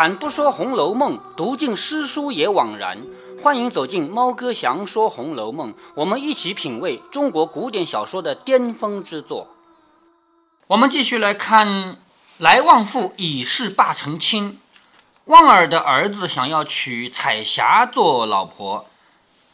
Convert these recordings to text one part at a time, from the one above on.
开坛不说《红楼梦》，读尽诗书也枉然。欢迎走进猫哥祥说《红楼梦》，我们一起品味中国古典小说的巅峰之作。我们继续来看来旺妇已是霸成亲。旺儿的儿子想要娶彩霞做老婆，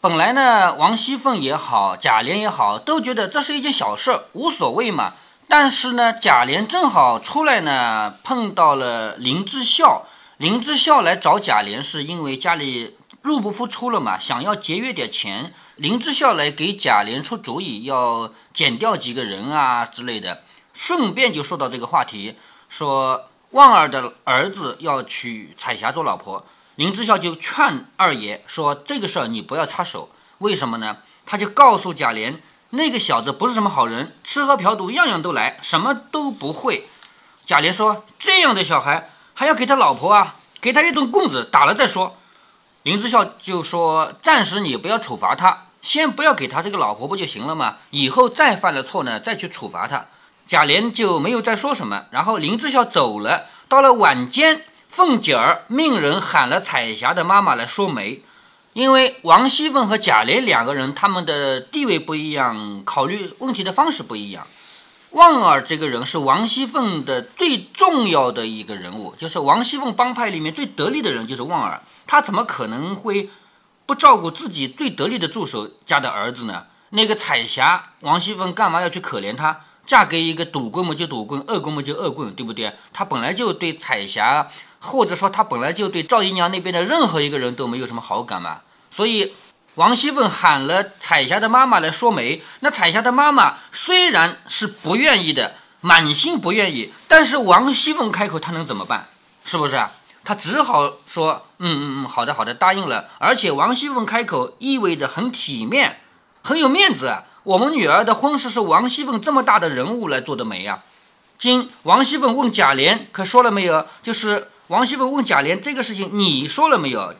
本来呢，王熙凤也好，贾琏也好，都觉得这是一件小事，无所谓嘛。但是呢，贾琏正好出来呢，碰到了林之孝。林之孝来找贾琏，是因为家里入不敷出了嘛，想要节约点钱。林之孝来给贾琏出主意，要减掉几个人啊之类的。顺便就说到这个话题，说旺儿的儿子要娶彩霞做老婆，林之孝就劝二爷说：“这个事儿你不要插手。为什么呢？”他就告诉贾琏。那个小子不是什么好人，吃喝嫖赌样样都来，什么都不会。贾琏说：“这样的小孩还要给他老婆啊？给他一顿棍子打了再说。”林之孝就说：“暂时你不要处罚他，先不要给他这个老婆不就行了吗？以后再犯了错呢，再去处罚他。”贾琏就没有再说什么。然后林之孝走了。到了晚间，凤姐儿命人喊了彩霞的妈妈来说媒。因为王熙凤和贾琏两个人，他们的地位不一样，考虑问题的方式不一样。旺儿这个人是王熙凤的最重要的一个人物，就是王熙凤帮派里面最得力的人就是旺儿。他怎么可能会不照顾自己最得力的助手家的儿子呢？那个彩霞，王熙凤干嘛要去可怜她？嫁给一个赌棍嘛就赌棍，恶棍嘛就恶棍，对不对？她本来就对彩霞，或者说她本来就对赵姨娘那边的任何一个人都没有什么好感嘛。所以，王熙凤喊了彩霞的妈妈来说媒。那彩霞的妈妈虽然是不愿意的，满心不愿意，但是王熙凤开口，她能怎么办？是不是啊？她只好说：“嗯嗯嗯，好的好的，答应了。”而且王熙凤开口，意味着很体面，很有面子。我们女儿的婚事是王熙凤这么大的人物来做的媒啊。今王熙凤问贾琏，可说了没有？就是王熙凤问贾琏这个事情，你说了没有？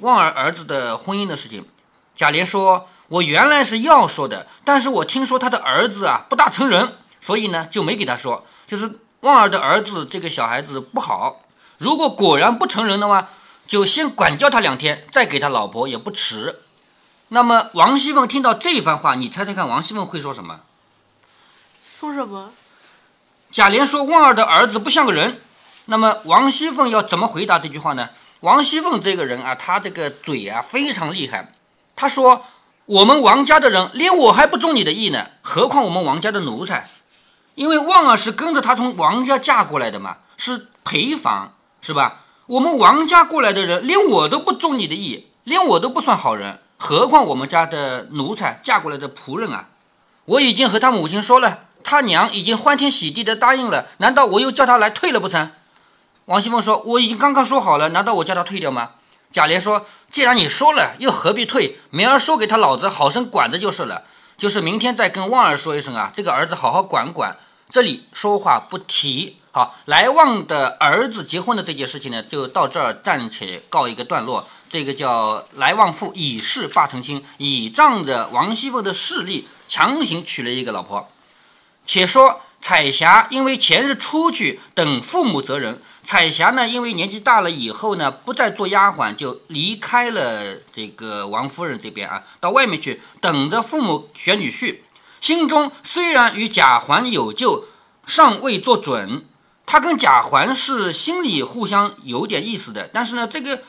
旺儿儿子的婚姻的事情，贾琏说：“我原来是要说的，但是我听说他的儿子啊不大成人，所以呢就没给他说。就是旺儿的儿子这个小孩子不好，如果果然不成人的话，就先管教他两天，再给他老婆也不迟。”那么王熙凤听到这番话，你猜猜看，王熙凤会说什么？说什么？贾琏说旺儿的儿子不像个人。那么王熙凤要怎么回答这句话呢？王熙凤这个人啊，她这个嘴啊非常厉害。他说：“我们王家的人连我还不中你的意呢，何况我们王家的奴才？因为旺儿是跟着他从王家嫁过来的嘛，是陪房，是吧？我们王家过来的人连我都不中你的意，连我都不算好人，何况我们家的奴才嫁过来的仆人啊？我已经和他母亲说了，他娘已经欢天喜地的答应了，难道我又叫他来退了不成？”王熙凤说：“我已经刚刚说好了，难道我叫他退掉吗？”贾琏说：“既然你说了，又何必退？明儿说给他老子好生管着就是了。就是明天再跟旺儿说一声啊，这个儿子好好管管。这里说话不提。好，来旺的儿子结婚的这件事情呢，就到这儿暂且告一个段落。这个叫来旺妇以势霸成亲，倚仗着王熙凤的势力，强行娶了一个老婆。且说彩霞因为前日出去等父母责人。彩霞呢，因为年纪大了以后呢，不再做丫鬟，就离开了这个王夫人这边啊，到外面去等着父母选女婿。心中虽然与贾环有旧，尚未做准。他跟贾环是心里互相有点意思的，但是呢，这个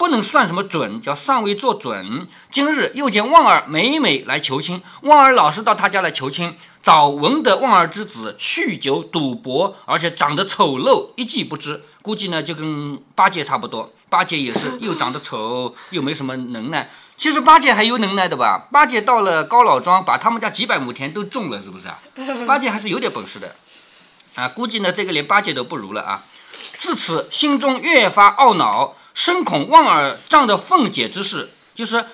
不能算什么准，叫尚未做准。今日又见旺儿每每来求亲，旺儿老是到他家来求亲。早闻得旺儿之子酗酒赌博，而且长得丑陋，一计不知。估计呢就跟八戒差不多，八戒也是又长得丑，又没什么能耐。其实八戒还有能耐的吧？八戒到了高老庄，把他们家几百亩田都种了，是不是啊？八戒还是有点本事的啊。估计呢这个连八戒都不如了啊。自此心中越发懊恼，深恐旺儿仗着凤姐之事，就是。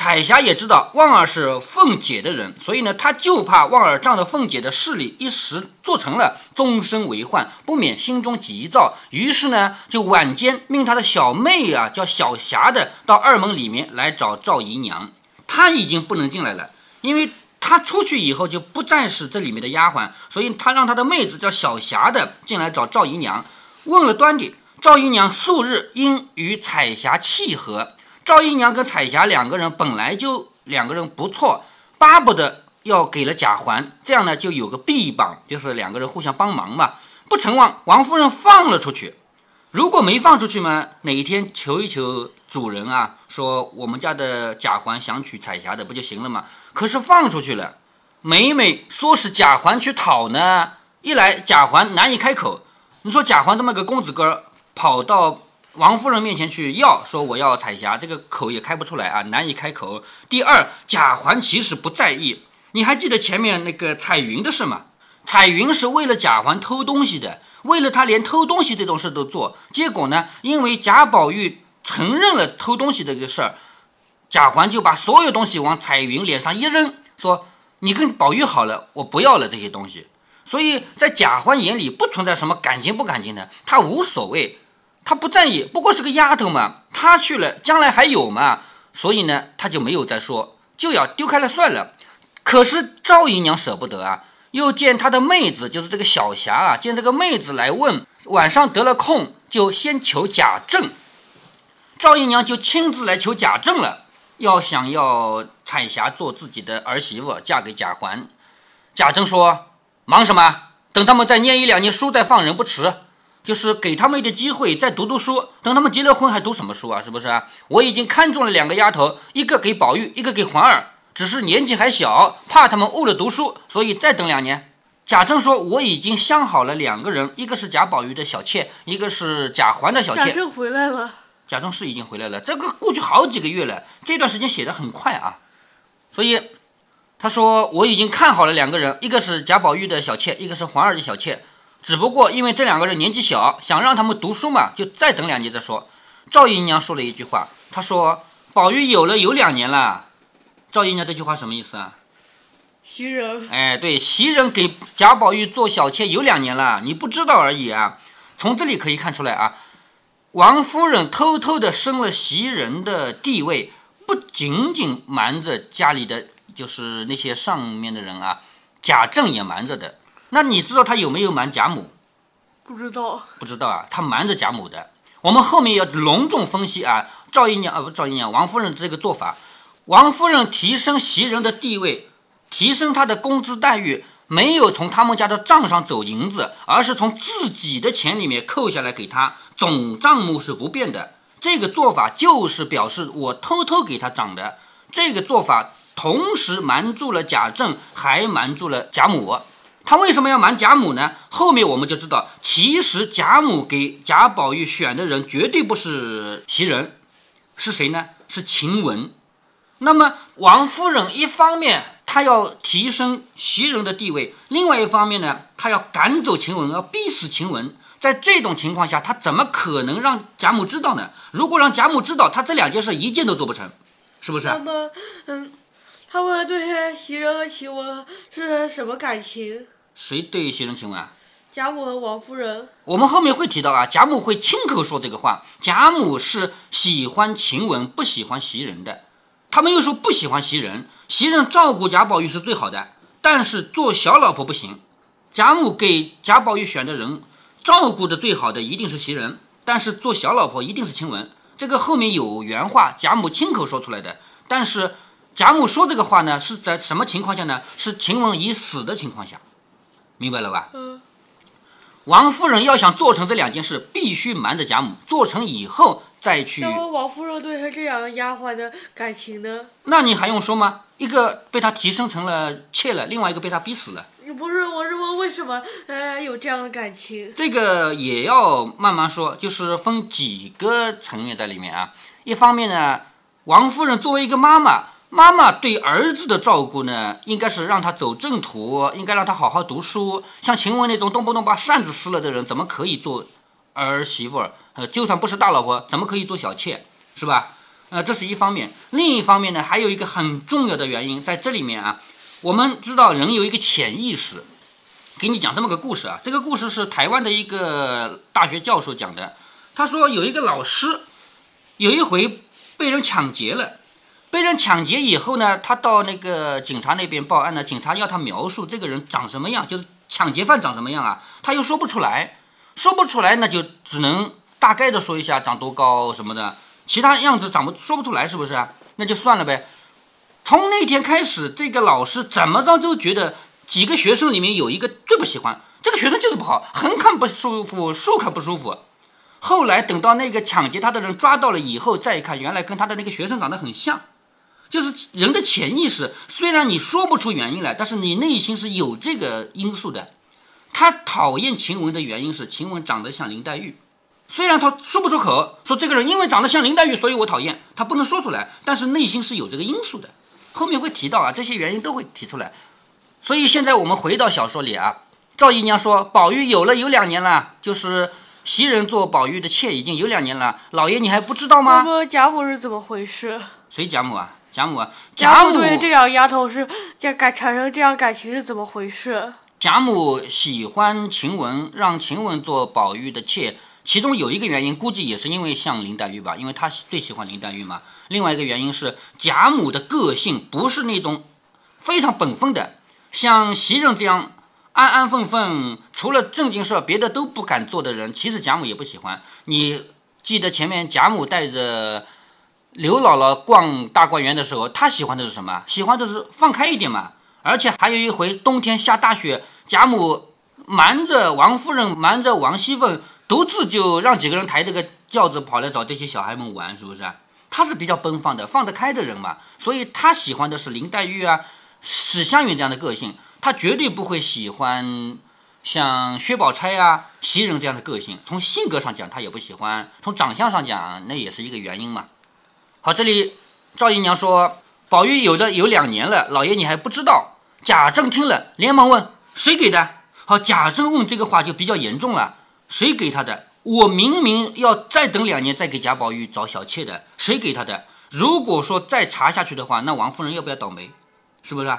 彩霞也知道旺儿是凤姐的人，所以呢，他就怕旺儿仗着凤姐的势力一时做成了，终身为患，不免心中急躁。于是呢，就晚间命他的小妹啊，叫小霞的，到二门里面来找赵姨娘。她已经不能进来了，因为她出去以后就不再是这里面的丫鬟，所以他让他的妹子叫小霞的进来找赵姨娘，问了端点。赵姨娘素日因与彩霞契合，赵姨娘跟彩霞两个人本来就两个人不错，巴不得要给了贾环，这样呢就有个臂膀，就是两个人互相帮忙嘛。不成望王夫人放了出去，如果没放出去嘛，哪一天求一求主人啊，说我们家的贾环想娶彩霞的不就行了吗？可是放出去了，每每说是贾环去讨呢，一来贾环难以开口。你说贾环这么个公子哥儿跑到王夫人面前去要，说我要彩霞，这个口也开不出来啊，难以开口。第二，贾环其实不在意。你还记得前面那个彩云的事吗？彩云是为了贾环偷东西的，为了他连偷东西这种事都做。结果呢，因为贾宝玉承认了偷东西这个事儿，贾环就把所有东西往彩云脸上一扔，说：“你跟宝玉好了，我不要了这些东西。”所以在贾环眼里不存在什么感情不感情的，他无所谓，他不在意，不过是个丫头嘛，他去了将来还有嘛，所以呢，他就没有再说，就要丢开了算了。可是赵姨娘舍不得啊，又见她的妹子就是这个小霞啊，见这个妹子来问，晚上得了空就先求贾政，赵姨娘就亲自来求贾政了，要想要彩霞做自己的儿媳妇，嫁给贾环。贾政说。忙什么？等他们再念一两年书再放人不迟，就是给他们一点机会再读读书。等他们结了婚还读什么书啊？是不是？我已经看中了两个丫头，一个给宝玉，一个给环儿，只是年纪还小，怕他们误了读书，所以再等两年。贾政说：“我已经相好了两个人，一个是贾宝玉的小妾，一个是贾环的小妾。”贾政回来了。贾政是已经回来了，这个过去好几个月了，这段时间写的很快啊，所以。他说：“我已经看好了两个人，一个是贾宝玉的小妾，一个是环儿的小妾。只不过因为这两个人年纪小，想让他们读书嘛，就再等两年再说。”赵姨娘说了一句话：“她说宝玉有了有两年了。”赵姨娘这句话什么意思啊？袭人。哎，对，袭人给贾宝玉做小妾有两年了，你不知道而已啊。从这里可以看出来啊，王夫人偷偷的升了袭人的地位，不仅仅瞒着家里的。就是那些上面的人啊，贾政也瞒着的。那你知道他有没有瞒贾母？不知道，不知道啊，他瞒着贾母的。我们后面要隆重分析啊，赵姨娘啊，不赵姨娘，王夫人这个做法，王夫人提升袭人的地位，提升她的工资待遇，没有从他们家的账上走银子，而是从自己的钱里面扣下来给她，总账目是不变的。这个做法就是表示我偷偷给他涨的。这个做法。同时瞒住了贾政，还瞒住了贾母。他为什么要瞒贾母呢？后面我们就知道，其实贾母给贾宝玉选的人绝对不是袭人，是谁呢？是晴雯。那么王夫人一方面她要提升袭人的地位，另外一方面呢，她要赶走晴雯，要逼死晴雯。在这种情况下，她怎么可能让贾母知道呢？如果让贾母知道，她这两件事一件都做不成，是不是？那么，嗯。他们对袭人和晴雯是什么感情？谁对袭人、晴雯啊？贾母和王夫人。我们后面会提到啊，贾母会亲口说这个话。贾母是喜欢晴雯，不喜欢袭人的。他们又说不喜欢袭人，袭人照顾贾宝玉是最好的，但是做小老婆不行。贾母给贾宝玉选的人，照顾的最好的一定是袭人，但是做小老婆一定是晴雯。这个后面有原话，贾母亲口说出来的，但是。贾母说这个话呢，是在什么情况下呢？是晴雯已死的情况下，明白了吧？嗯。王夫人要想做成这两件事，必须瞒着贾母，做成以后再去。那王夫人对她这两个丫鬟的感情呢？那你还用说吗？一个被她提升成了妾了，另外一个被她逼死了。你不是，我是问为什么呃有这样的感情？这个也要慢慢说，就是分几个层面在里面啊。一方面呢，王夫人作为一个妈妈。妈妈对儿子的照顾呢，应该是让他走正途，应该让他好好读书。像晴雯那种动不动把扇子撕了的人，怎么可以做儿媳妇？呃，就算不是大老婆，怎么可以做小妾？是吧？呃，这是一方面。另一方面呢，还有一个很重要的原因在这里面啊。我们知道人有一个潜意识，给你讲这么个故事啊。这个故事是台湾的一个大学教授讲的。他说有一个老师，有一回被人抢劫了。被人抢劫以后呢，他到那个警察那边报案呢。警察要他描述这个人长什么样，就是抢劫犯长什么样啊？他又说不出来，说不出来，那就只能大概的说一下长多高什么的，其他样子长不说不出来，是不是？那就算了呗。从那天开始，这个老师怎么着都觉得几个学生里面有一个最不喜欢，这个学生就是不好，横看不舒服，竖看不舒服。后来等到那个抢劫他的人抓到了以后，再一看，原来跟他的那个学生长得很像，就是人的潜意识，虽然你说不出原因来，但是你内心是有这个因素的。他讨厌晴雯的原因是晴雯长得像林黛玉，虽然他说不出口，说这个人因为长得像林黛玉，所以我讨厌他，不能说出来，但是内心是有这个因素的。后面会提到啊，这些原因都会提出来。所以现在我们回到小说里啊，赵姨娘说宝玉有了有两年了，就是。袭人做宝玉的妾已经有两年了，老爷你还不知道吗？贾母是怎么回事？谁贾母啊？贾母啊？贾母对这两个丫头是这感产生这样感情是怎么回事？贾母喜欢晴雯，让晴雯做宝玉的妾，其中有一个原因，估计也是因为像林黛玉吧，因为她最喜欢林黛玉嘛。另外一个原因是贾母的个性不是那种非常本分的，像袭人这样。安安分分，除了正经事，别的都不敢做的人，其实贾母也不喜欢。你记得前面贾母带着刘姥姥逛大观园的时候，她喜欢的是什么？喜欢的是放开一点嘛。而且还有一回冬天下大雪，贾母瞒着王夫人，瞒着王熙凤，独自就让几个人抬这个轿子跑来找这些小孩们玩，是不是？她是比较奔放的，放得开的人嘛，所以她喜欢的是林黛玉啊、史湘云这样的个性。她绝对不会喜欢像薛宝钗啊、袭人这样的个性。从性格上讲，她也不喜欢；从长相上讲，那也是一个原因嘛。好，这里赵姨娘说宝玉有的有两年了，老爷你还不知道。贾政听了，连忙问谁给的。好，贾政问这个话就比较严重了，谁给他的？我明明要再等两年再给贾宝玉找小妾的，谁给他的？如果说再查下去的话，那王夫人要不要倒霉？是不是？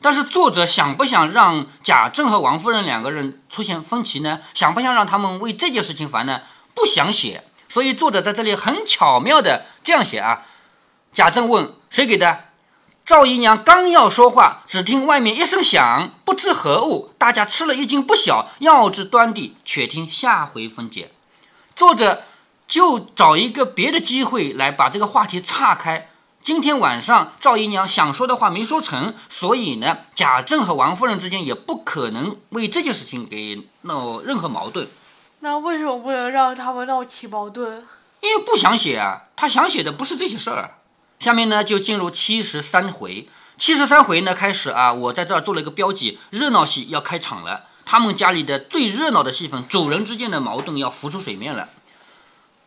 但是作者想不想让贾政和王夫人两个人出现分歧呢？想不想让他们为这件事情烦呢？不想写，所以作者在这里很巧妙的这样写啊。贾政问谁给的？赵姨娘刚要说话，只听外面一声响，不知何物，大家吃了一惊，不小。要知端地，且听下回分解。作者就找一个别的机会来把这个话题岔开。今天晚上赵姨娘想说的话没说成，所以呢，贾政和王夫人之间也不可能为这件事情给闹任何矛盾。那为什么不能让他们闹起矛盾？因为不想写啊，他想写的不是这些事儿。下面呢，就进入七十三回。七十三回呢，开始啊，我在这儿做了一个标记，热闹戏要开场了。他们家里的最热闹的戏份，主人之间的矛盾要浮出水面了。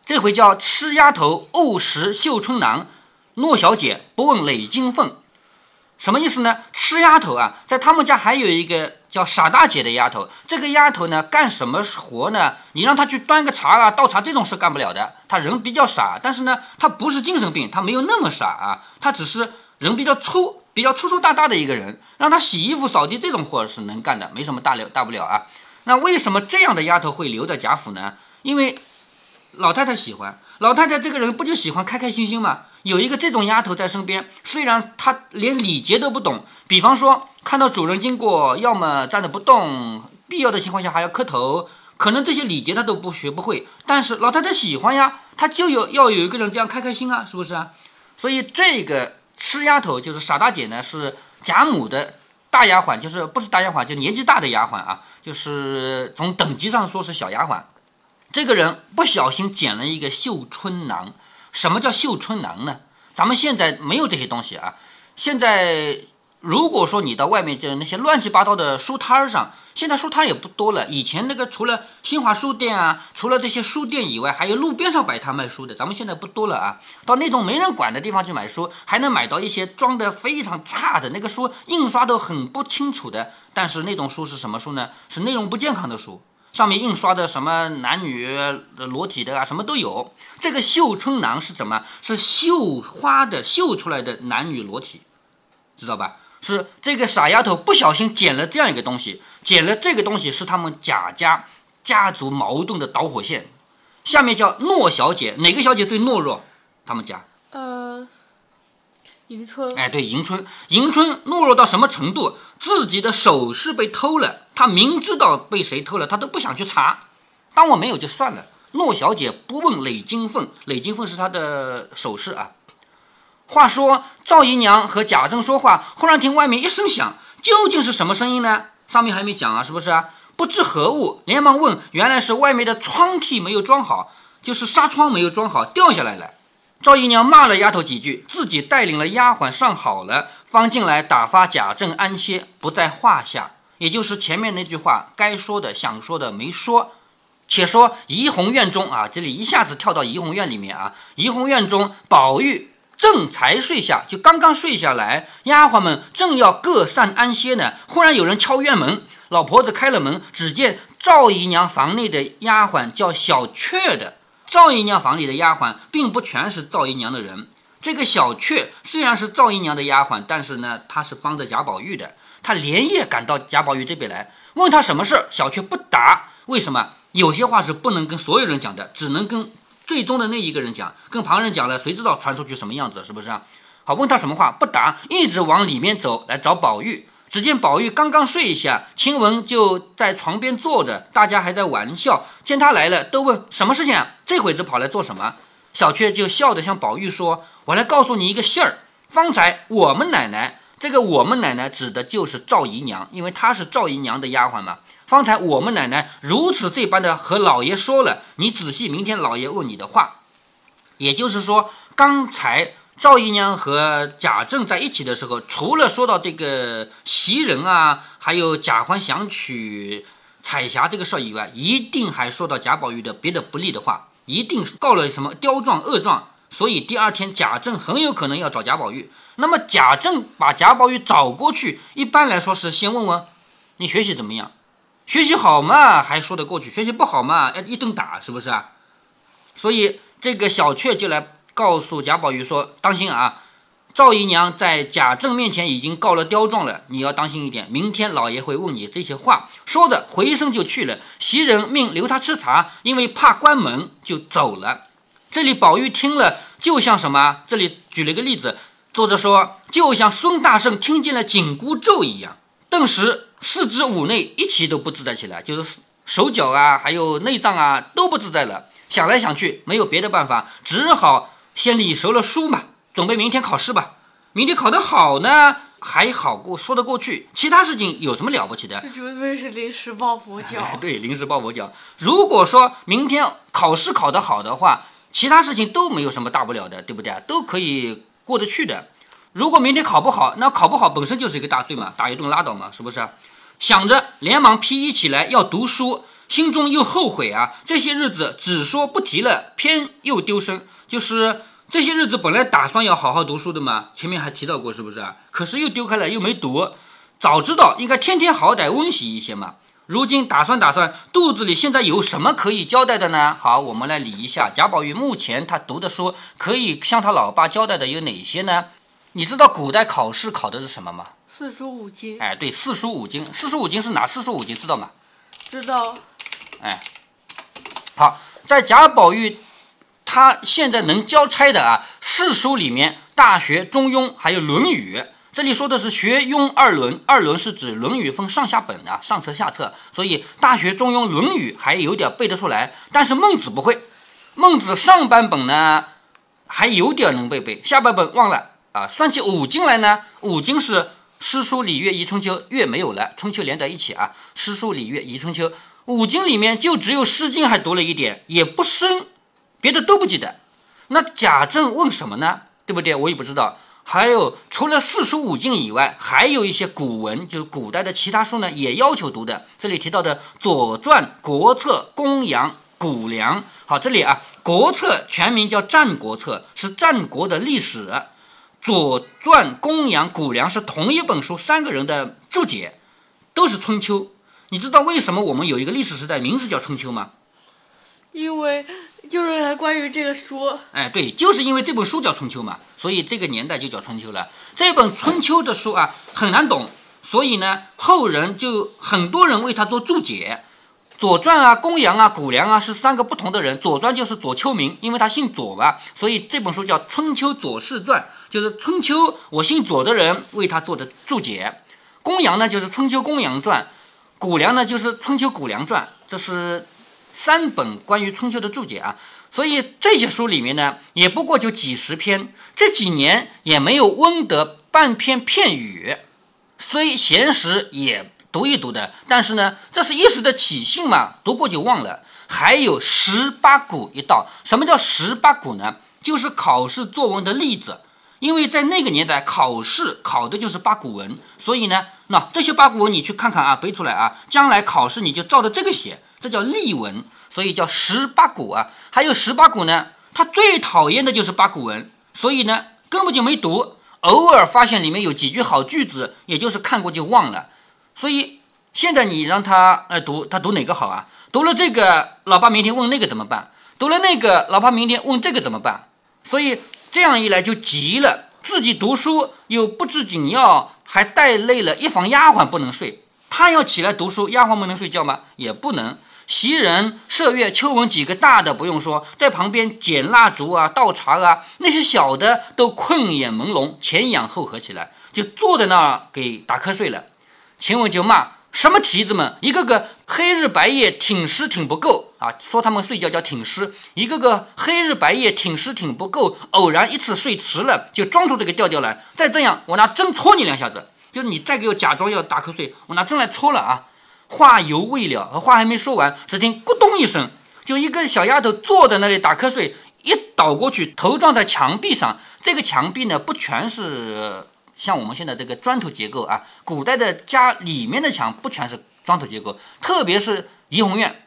这回叫吃丫头怄石绣春囊。诺小姐不问累金凤，什么意思呢？吃丫头啊，在他们家还有一个叫傻大姐的丫头。这个丫头呢，干什么活呢？你让她去端个茶啊、倒茶这种事干不了的。她人比较傻，但是呢，她不是精神病，她没有那么傻啊。她只是人比较粗，比较粗粗大大的一个人。让她洗衣服、扫地这种活是能干的，没什么大了大不了啊。那为什么这样的丫头会留在贾府呢？因为老太太喜欢。老太太这个人不就喜欢开开心心吗？有一个这种丫头在身边，虽然她连礼节都不懂，比方说看到主人经过，要么站着不动，必要的情况下还要磕头，可能这些礼节她都不学不会。但是老太太喜欢呀，她就有要有一个人这样开开心啊，是不是啊？所以这个吃丫头就是傻大姐呢，是贾母的大丫鬟，就是不是大丫鬟，就年纪大的丫鬟啊，就是从等级上说是小丫鬟。这个人不小心捡了一个绣春囊。什么叫绣春囊呢？咱们现在没有这些东西啊。现在如果说你到外面就那些乱七八糟的书摊上，现在书摊也不多了。以前那个除了新华书店啊，除了这些书店以外，还有路边上摆摊卖书的。咱们现在不多了啊。到那种没人管的地方去买书，还能买到一些装的非常差的那个书，印刷都很不清楚的。但是那种书是什么书呢？是内容不健康的书。上面印刷的什么男女的裸体的啊，什么都有。这个绣春囊是怎么？是绣花的，绣出来的男女裸体，知道吧？是这个傻丫头不小心捡了这样一个东西，捡了这个东西是他们贾家家族矛盾的导火线。下面叫诺小姐，哪个小姐最懦弱？他们家？呃。迎春，哎，对，迎春，迎春懦弱到什么程度？自己的首饰被偷了，他明知道被谁偷了，他都不想去查。当我没有就算了，诺小姐不问累金凤，累金凤是她的首饰啊。话说赵姨娘和贾政说话，忽然听外面一声响，究竟是什么声音呢？上面还没讲啊，是不是啊？不知何物，连忙问，原来是外面的窗屉没有装好，就是纱窗没有装好，掉下来了。赵姨娘骂了丫头几句，自己带领了丫鬟上好了，方进来打发贾政安歇，不在话下。也就是前面那句话，该说的、想说的没说。且说怡红院中啊，这里一下子跳到怡红院里面啊。怡红院中，宝玉正才睡下，就刚刚睡下来，丫鬟们正要各散安歇呢。忽然有人敲院门，老婆子开了门，只见赵姨娘房内的丫鬟叫小雀的。赵姨娘房里的丫鬟并不全是赵姨娘的人。这个小雀虽然是赵姨娘的丫鬟，但是呢，她是帮着贾宝玉的。她连夜赶到贾宝玉这边来，问他什么事。小雀不答。为什么？有些话是不能跟所有人讲的，只能跟最终的那一个人讲。跟旁人讲了，谁知道传出去什么样子？是不是啊？好，问他什么话不答，一直往里面走来找宝玉。只见宝玉刚刚睡下，晴雯就在床边坐着，大家还在玩笑。见他来了，都问什么事情啊？这会子跑来做什么？小雀就笑着向宝玉说：“我来告诉你一个信儿。方才我们奶奶，这个我们奶奶指的就是赵姨娘，因为她是赵姨娘的丫鬟嘛。方才我们奶奶如此这般的和老爷说了，你仔细，明天老爷问你的话。也就是说，刚才。”赵姨娘和贾政在一起的时候，除了说到这个袭人啊，还有贾环想娶彩霞这个事儿以外，一定还说到贾宝玉的别的不利的话，一定告了什么刁状恶状。所以第二天贾政很有可能要找贾宝玉。那么贾政把贾宝玉找过去，一般来说是先问问你学习怎么样，学习好嘛 还说得过去，学习不好嘛要一顿打，是不是啊？所以这个小雀就来。告诉贾宝玉说：“当心啊，赵姨娘在贾政面前已经告了刁状了，你要当心一点。明天老爷会问你这些话。”说着回身就去了。袭人命留他吃茶，因为怕关门，就走了。这里宝玉听了，就像什么？这里举了一个例子，作者说，就像孙大圣听见了紧箍咒一样，顿时四肢五内一起都不自在起来，就是手脚啊，还有内脏啊都不自在了。想来想去，没有别的办法，只好。先理熟了书嘛，准备明天考试吧。明天考得好呢，还好过说得过去。其他事情有什么了不起的？这绝对是临时抱佛脚。对，临时抱佛脚。如果说明天考试考得好的话，其他事情都没有什么大不了的，对不对？都可以过得去的。如果明天考不好，那考不好本身就是一个大罪嘛，打一顿拉倒嘛，是不是？想着，连忙披衣起来要读书，心中又后悔啊，这些日子只说不提了，偏又丢身。就是这些日子本来打算要好好读书的嘛，前面还提到过，是不是啊？可是又丢开了，又没读。早知道应该天天好歹温习一些嘛。如今打算打算，肚子里现在有什么可以交代的呢？好，我们来理一下贾宝玉目前他读的书，可以向他老爸交代的有哪些呢？你知道古代考试考的是什么吗？四书五经。哎，对，四书五经。四书五经是哪四书五经？知道吗？知道。哎，好，在贾宝玉。他现在能交差的啊，四书里面，《大学》《中庸》还有《论语》。这里说的是学庸二论，二论是指《论语》分上下本啊，上册下册。所以《大学》《中庸》《论语》还有点背得出来，但是孟子不会。孟子上半本呢还有点能背背，下半本忘了啊。算起五经来呢，五经是诗书礼乐仪春秋，乐没有了，春秋连在一起啊。诗书礼乐仪春秋，五经里面就只有《诗经》还读了一点，也不深。别的都不记得，那贾政问什么呢？对不对？我也不知道。还有除了四书五经以外，还有一些古文，就是古代的其他书呢，也要求读的。这里提到的《左传》《国策》《公羊》《谷梁》。好，这里啊，《国策》全名叫《战国策》，是战国的历史；《左传》《公羊》《谷梁》是同一本书三个人的注解，都是春秋。你知道为什么我们有一个历史时代名字叫春秋吗？因为。就是关于这个书，哎，对，就是因为这本书叫《春秋》嘛，所以这个年代就叫春秋了。这本《春秋》的书啊，很难懂，所以呢，后人就很多人为他做注解。《左传》啊，《公羊》啊，《谷梁》啊，是三个不同的人。《左传》就是左丘明，因为他姓左嘛，所以这本书叫《春秋左氏传》，就是春秋我姓左的人为他做的注解。《公羊》呢，就是《春秋公羊传》，《谷梁》呢，就是《春秋谷梁传》，这是。三本关于春秋的注解啊。所以这些书里面呢，也不过就几十篇，这几年也没有温得半篇片语。虽闲时也读一读的，但是呢，这是一时的起兴嘛，读过就忘了。还有十八股一道，什么叫十八股呢？就是考试作文的例子。因为在那个年代，考试考的就是八股文，所以呢，那这些八股文你去看看啊，背出来啊，将来考试你就照着这个写，这叫例文，所以叫十八股啊。还有十八股呢，他最讨厌的就是八股文，所以呢，根本就没读，偶尔发现里面有几句好句子，也就是看过就忘了。所以现在你让他来读，他读哪个好啊？读了这个，老爸明天问那个怎么办？读了那个，老爸明天问这个怎么办？所以。这样一来就急了，自己读书又不知紧要，还带累了一房丫鬟不能睡。他要起来读书，丫鬟不能睡觉吗？也不能。袭人、麝月、秋纹几个大的不用说，在旁边捡蜡烛啊、倒茶啊，那些小的都困眼朦胧，前仰后合起来，就坐在那儿给打瞌睡了。晴雯就骂。什么蹄子们，一个个黑日白夜挺尸挺不够啊！说他们睡觉叫挺尸，一个个黑日白夜挺尸挺不够。偶然一次睡迟了，就装出这个调调来。再这样，我拿针戳你两下子。就是你再给我假装要打瞌睡，我拿针来戳了啊！话犹未了，话还没说完，只听咕咚一声，就一个小丫头坐在那里打瞌睡，一倒过去，头撞在墙壁上。这个墙壁呢，不全是。像我们现在这个砖头结构啊，古代的家里面的墙不全是砖头结构，特别是怡红院。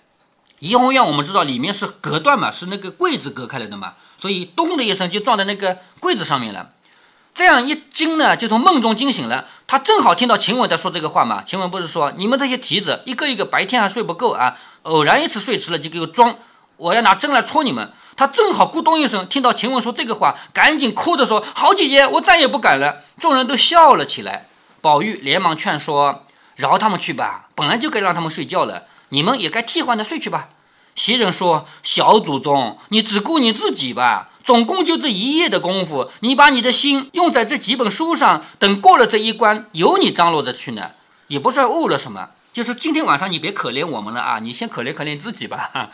怡红院我们知道里面是隔断嘛，是那个柜子隔开来的嘛，所以咚的一声就撞在那个柜子上面了。这样一惊呢，就从梦中惊醒了。他正好听到晴雯在说这个话嘛，晴雯不是说你们这些蹄子一个一个白天还睡不够啊，偶然一次睡迟了就给我装，我要拿针来戳你们。他正好咕咚一声，听到晴雯说这个话，赶紧哭着说：“好姐姐，我再也不敢了。”众人都笑了起来。宝玉连忙劝说：“饶他们去吧，本来就该让他们睡觉了，你们也该替换着睡去吧。”袭人说：“小祖宗，你只顾你自己吧，总共就这一夜的功夫，你把你的心用在这几本书上，等过了这一关，有你张罗着去呢，也不算误了什么。就是今天晚上你别可怜我们了啊，你先可怜可怜自己吧。”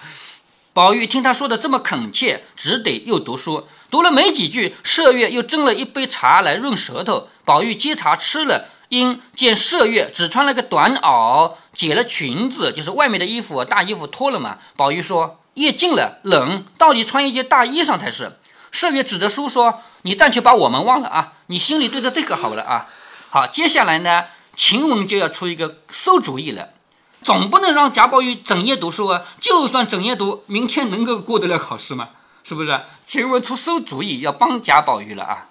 宝玉听他说的这么恳切，只得又读书。读了没几句，麝月又斟了一杯茶来润舌头。宝玉接茶吃了，因见麝月只穿了个短袄，解了裙子，就是外面的衣服，大衣服脱了嘛。宝玉说：“夜静了，冷，到底穿一件大衣裳才是。”麝月指着书说：“你暂且把我们忘了啊，你心里对着这个好了啊。”好，接下来呢，晴雯就要出一个馊主意了。总不能让贾宝玉整夜读书啊！就算整夜读，明天能够过得了考试吗？是不是？晴雯出馊主意，要帮贾宝玉了啊！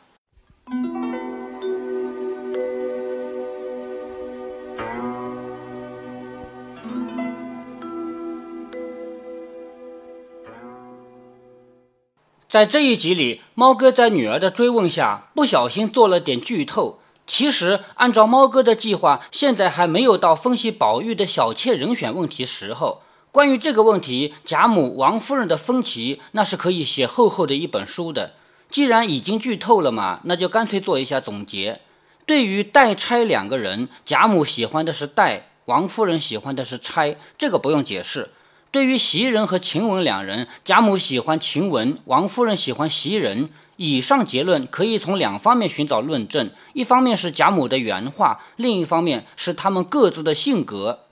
在这一集里，猫哥在女儿的追问下，不小心做了点剧透。其实，按照猫哥的计划，现在还没有到分析宝玉的小妾人选问题时候。关于这个问题，贾母、王夫人的分歧，那是可以写厚厚的一本书的。既然已经剧透了嘛，那就干脆做一下总结。对于黛钗两个人，贾母喜欢的是黛，王夫人喜欢的是钗，这个不用解释。对于袭人和晴雯两人，贾母喜欢晴雯，王夫人喜欢袭人。以上结论可以从两方面寻找论证：一方面是贾母的原话，另一方面是他们各自的性格。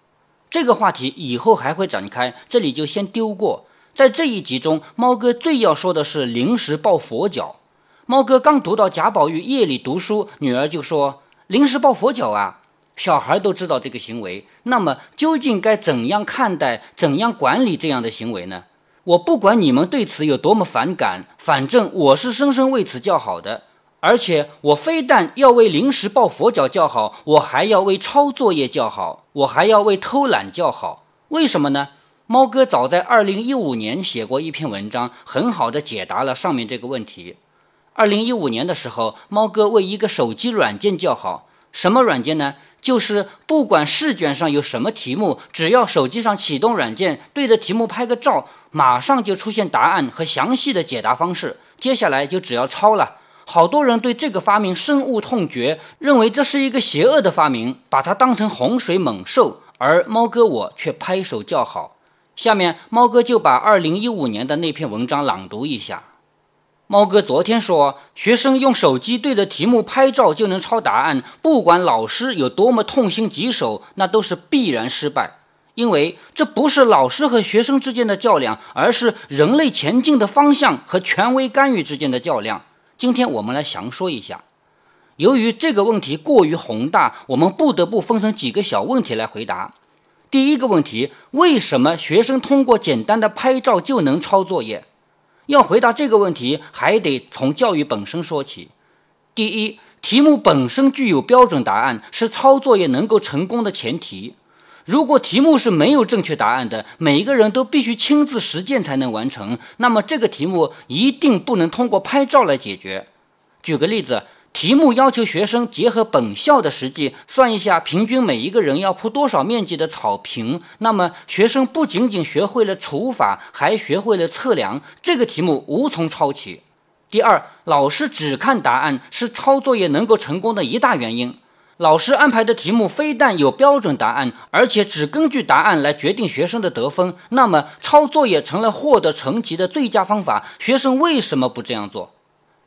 这个话题以后还会展开，这里就先丢过。在这一集中，猫哥最要说的是临时抱佛脚。猫哥刚读到贾宝玉夜里读书，女儿就说：“临时抱佛脚啊！”小孩都知道这个行为，那么究竟该怎样看待、怎样管理这样的行为呢？我不管你们对此有多么反感，反正我是深深为此叫好的。而且我非但要为临时抱佛脚叫好，我还要为抄作业叫好，我还要为偷懒叫好。为什么呢？猫哥早在二零一五年写过一篇文章，很好的解答了上面这个问题。二零一五年的时候，猫哥为一个手机软件叫好，什么软件呢？就是不管试卷上有什么题目，只要手机上启动软件，对着题目拍个照，马上就出现答案和详细的解答方式。接下来就只要抄了。好多人对这个发明深恶痛绝，认为这是一个邪恶的发明，把它当成洪水猛兽。而猫哥我却拍手叫好。下面猫哥就把二零一五年的那篇文章朗读一下。猫哥昨天说，学生用手机对着题目拍照就能抄答案，不管老师有多么痛心疾首，那都是必然失败。因为这不是老师和学生之间的较量，而是人类前进的方向和权威干预之间的较量。今天我们来详说一下。由于这个问题过于宏大，我们不得不分成几个小问题来回答。第一个问题：为什么学生通过简单的拍照就能抄作业？要回答这个问题，还得从教育本身说起。第一，题目本身具有标准答案，是抄作业能够成功的前提。如果题目是没有正确答案的，每一个人都必须亲自实践才能完成，那么这个题目一定不能通过拍照来解决。举个例子。题目要求学生结合本校的实际，算一下平均每一个人要铺多少面积的草坪。那么学生不仅仅学会了除法，还学会了测量。这个题目无从抄起。第二，老师只看答案是抄作业能够成功的一大原因。老师安排的题目非但有标准答案，而且只根据答案来决定学生的得分，那么抄作业成了获得成绩的最佳方法。学生为什么不这样做？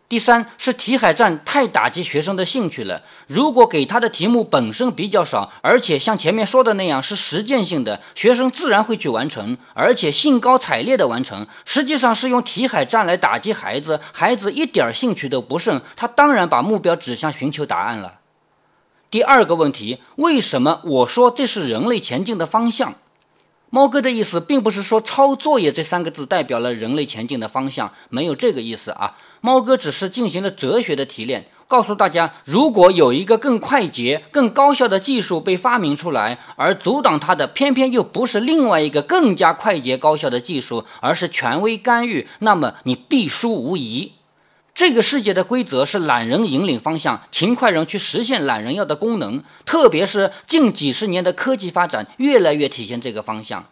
第三是题海战太打击学生的兴趣了。如果给他的题目本身比较少，而且像前面说的那样是实践性的，学生自然会去完成，而且兴高采烈的完成。实际上是用题海战来打击孩子，孩子一点兴趣都不剩，他当然把目标指向寻求答案了。第二个问题，为什么我说这是人类前进的方向？猫哥的意思并不是说抄作业这三个字代表了人类前进的方向，没有这个意思啊。猫哥只是进行了哲学的提炼，告诉大家，如果有一个更快捷、更高效的技术被发明出来，而阻挡它的偏偏又不是另外一个更加快捷高效的技术，而是权威干预，那么你必输无疑。这个世界的规则是懒人引领方向，勤快人去实现懒人要的功能，特别是近几十年的科技发展，越来越体现这个方向。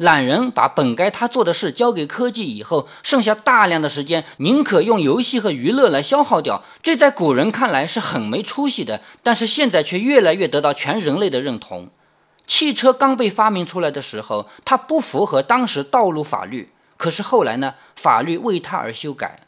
懒人把本该他做的事交给科技以后，剩下大量的时间，宁可用游戏和娱乐来消耗掉。这在古人看来是很没出息的，但是现在却越来越得到全人类的认同。汽车刚被发明出来的时候，它不符合当时道路法律，可是后来呢，法律为它而修改。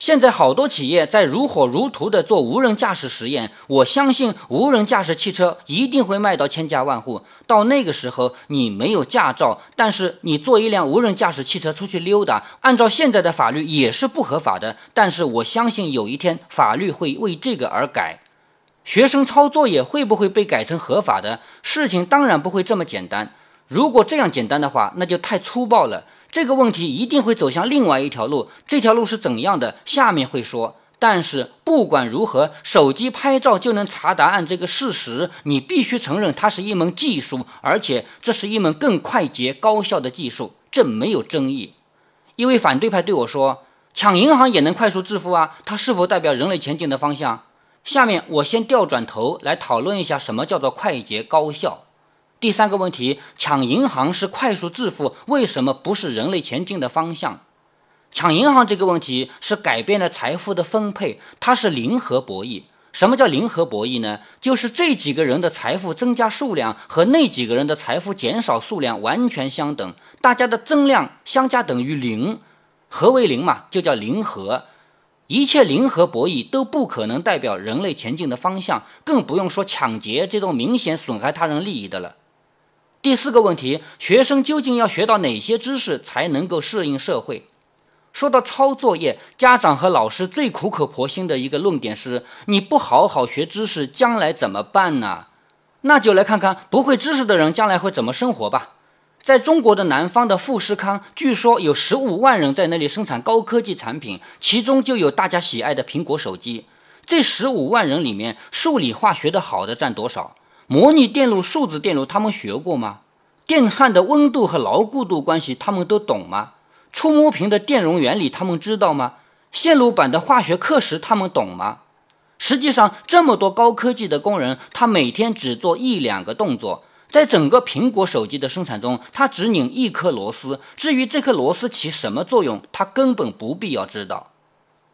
现在好多企业在如火如荼地做无人驾驶实验，我相信无人驾驶汽车一定会卖到千家万户。到那个时候，你没有驾照，但是你坐一辆无人驾驶汽车出去溜达，按照现在的法律也是不合法的。但是我相信有一天法律会为这个而改。学生抄作业会不会被改成合法的？事情当然不会这么简单。如果这样简单的话，那就太粗暴了。这个问题一定会走向另外一条路，这条路是怎样的？下面会说。但是不管如何，手机拍照就能查答案这个事实，你必须承认它是一门技术，而且这是一门更快捷高效的技术，这没有争议。一位反对派对我说：“抢银行也能快速致富啊，它是否代表人类前进的方向？”下面我先调转头来讨论一下什么叫做快捷高效。第三个问题，抢银行是快速致富，为什么不是人类前进的方向？抢银行这个问题是改变了财富的分配，它是零和博弈。什么叫零和博弈呢？就是这几个人的财富增加数量和那几个人的财富减少数量完全相等，大家的增量相加等于零。何为零嘛？就叫零和。一切零和博弈都不可能代表人类前进的方向，更不用说抢劫这种明显损害他人利益的了。第四个问题，学生究竟要学到哪些知识才能够适应社会？说到抄作业，家长和老师最苦口婆心的一个论点是：你不好好学知识，将来怎么办呢？那就来看看不会知识的人将来会怎么生活吧。在中国的南方的富士康，据说有十五万人在那里生产高科技产品，其中就有大家喜爱的苹果手机。这十五万人里面，数理化学的好的占多少？模拟电路、数字电路，他们学过吗？电焊的温度和牢固度关系，他们都懂吗？触摸屏的电容原理，他们知道吗？线路板的化学课时，他们懂吗？实际上，这么多高科技的工人，他每天只做一两个动作，在整个苹果手机的生产中，他只拧一颗螺丝。至于这颗螺丝起什么作用，他根本不必要知道。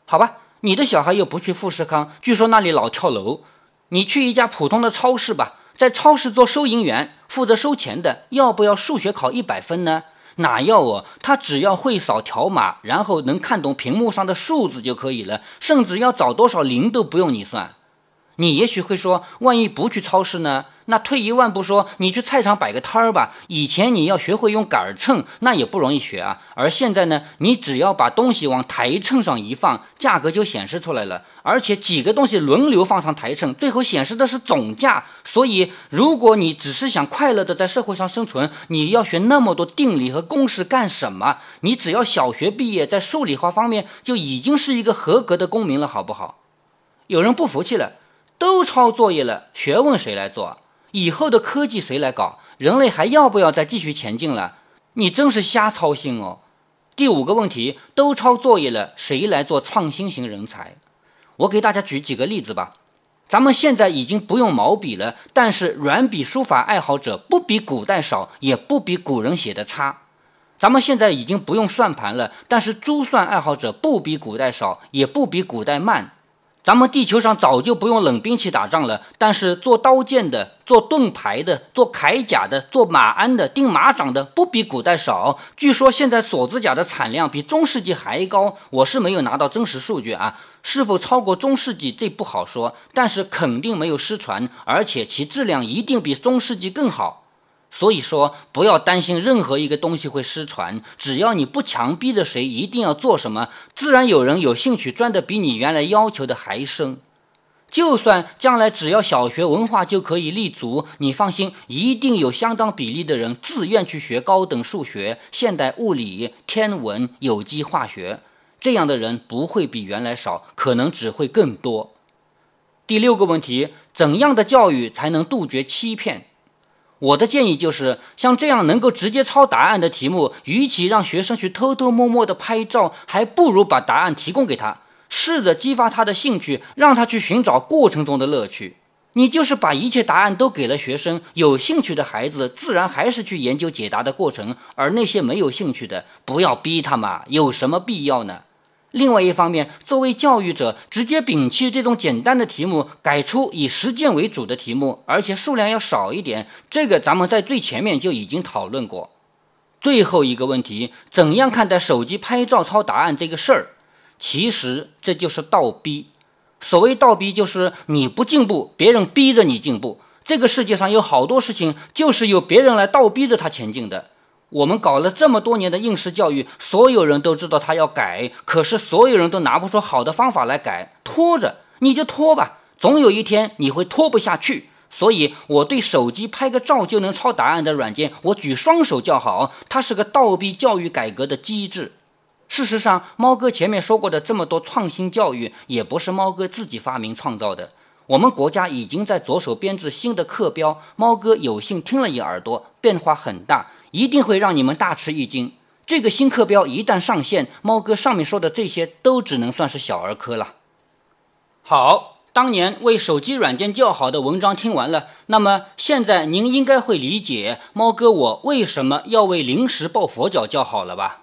好吧，你的小孩又不去富士康，据说那里老跳楼。你去一家普通的超市吧。在超市做收银员，负责收钱的，要不要数学考一百分呢？哪要哦？他只要会扫条码，然后能看懂屏幕上的数字就可以了，甚至要找多少零都不用你算。你也许会说，万一不去超市呢？那退一万步说，你去菜场摆个摊儿吧。以前你要学会用杆秤，那也不容易学啊。而现在呢，你只要把东西往台秤上一放，价格就显示出来了。而且几个东西轮流放上台秤，最后显示的是总价。所以，如果你只是想快乐的在社会上生存，你要学那么多定理和公式干什么？你只要小学毕业，在数理化方面就已经是一个合格的公民了，好不好？有人不服气了。都抄作业了，学问谁来做？以后的科技谁来搞？人类还要不要再继续前进了？你真是瞎操心哦！第五个问题，都抄作业了，谁来做创新型人才？我给大家举几个例子吧。咱们现在已经不用毛笔了，但是软笔书法爱好者不比古代少，也不比古人写的差。咱们现在已经不用算盘了，但是珠算爱好者不比古代少，也不比古代慢。咱们地球上早就不用冷兵器打仗了，但是做刀剑的、做盾牌的、做铠甲的、做马鞍的、钉马掌的，不比古代少。据说现在锁子甲的产量比中世纪还高，我是没有拿到真实数据啊，是否超过中世纪这不好说，但是肯定没有失传，而且其质量一定比中世纪更好。所以说，不要担心任何一个东西会失传，只要你不强逼着谁一定要做什么，自然有人有兴趣钻的比你原来要求的还深。就算将来只要小学文化就可以立足，你放心，一定有相当比例的人自愿去学高等数学、现代物理、天文、有机化学，这样的人不会比原来少，可能只会更多。第六个问题，怎样的教育才能杜绝欺骗？我的建议就是，像这样能够直接抄答案的题目，与其让学生去偷偷摸摸的拍照，还不如把答案提供给他，试着激发他的兴趣，让他去寻找过程中的乐趣。你就是把一切答案都给了学生，有兴趣的孩子自然还是去研究解答的过程，而那些没有兴趣的，不要逼他嘛，有什么必要呢？另外一方面，作为教育者，直接摒弃这种简单的题目，改出以实践为主的题目，而且数量要少一点。这个咱们在最前面就已经讨论过。最后一个问题，怎样看待手机拍照抄答案这个事儿？其实这就是倒逼。所谓倒逼，就是你不进步，别人逼着你进步。这个世界上有好多事情，就是由别人来倒逼着他前进的。我们搞了这么多年的应试教育，所有人都知道他要改，可是所有人都拿不出好的方法来改，拖着你就拖吧，总有一天你会拖不下去。所以，我对手机拍个照就能抄答案的软件，我举双手叫好，它是个倒逼教育改革的机制。事实上，猫哥前面说过的这么多创新教育，也不是猫哥自己发明创造的。我们国家已经在着手编制新的课标，猫哥有幸听了一耳朵，变化很大。一定会让你们大吃一惊。这个新课标一旦上线，猫哥上面说的这些都只能算是小儿科了。好，当年为手机软件叫好的文章听完了，那么现在您应该会理解猫哥我为什么要为临时抱佛脚叫好了吧？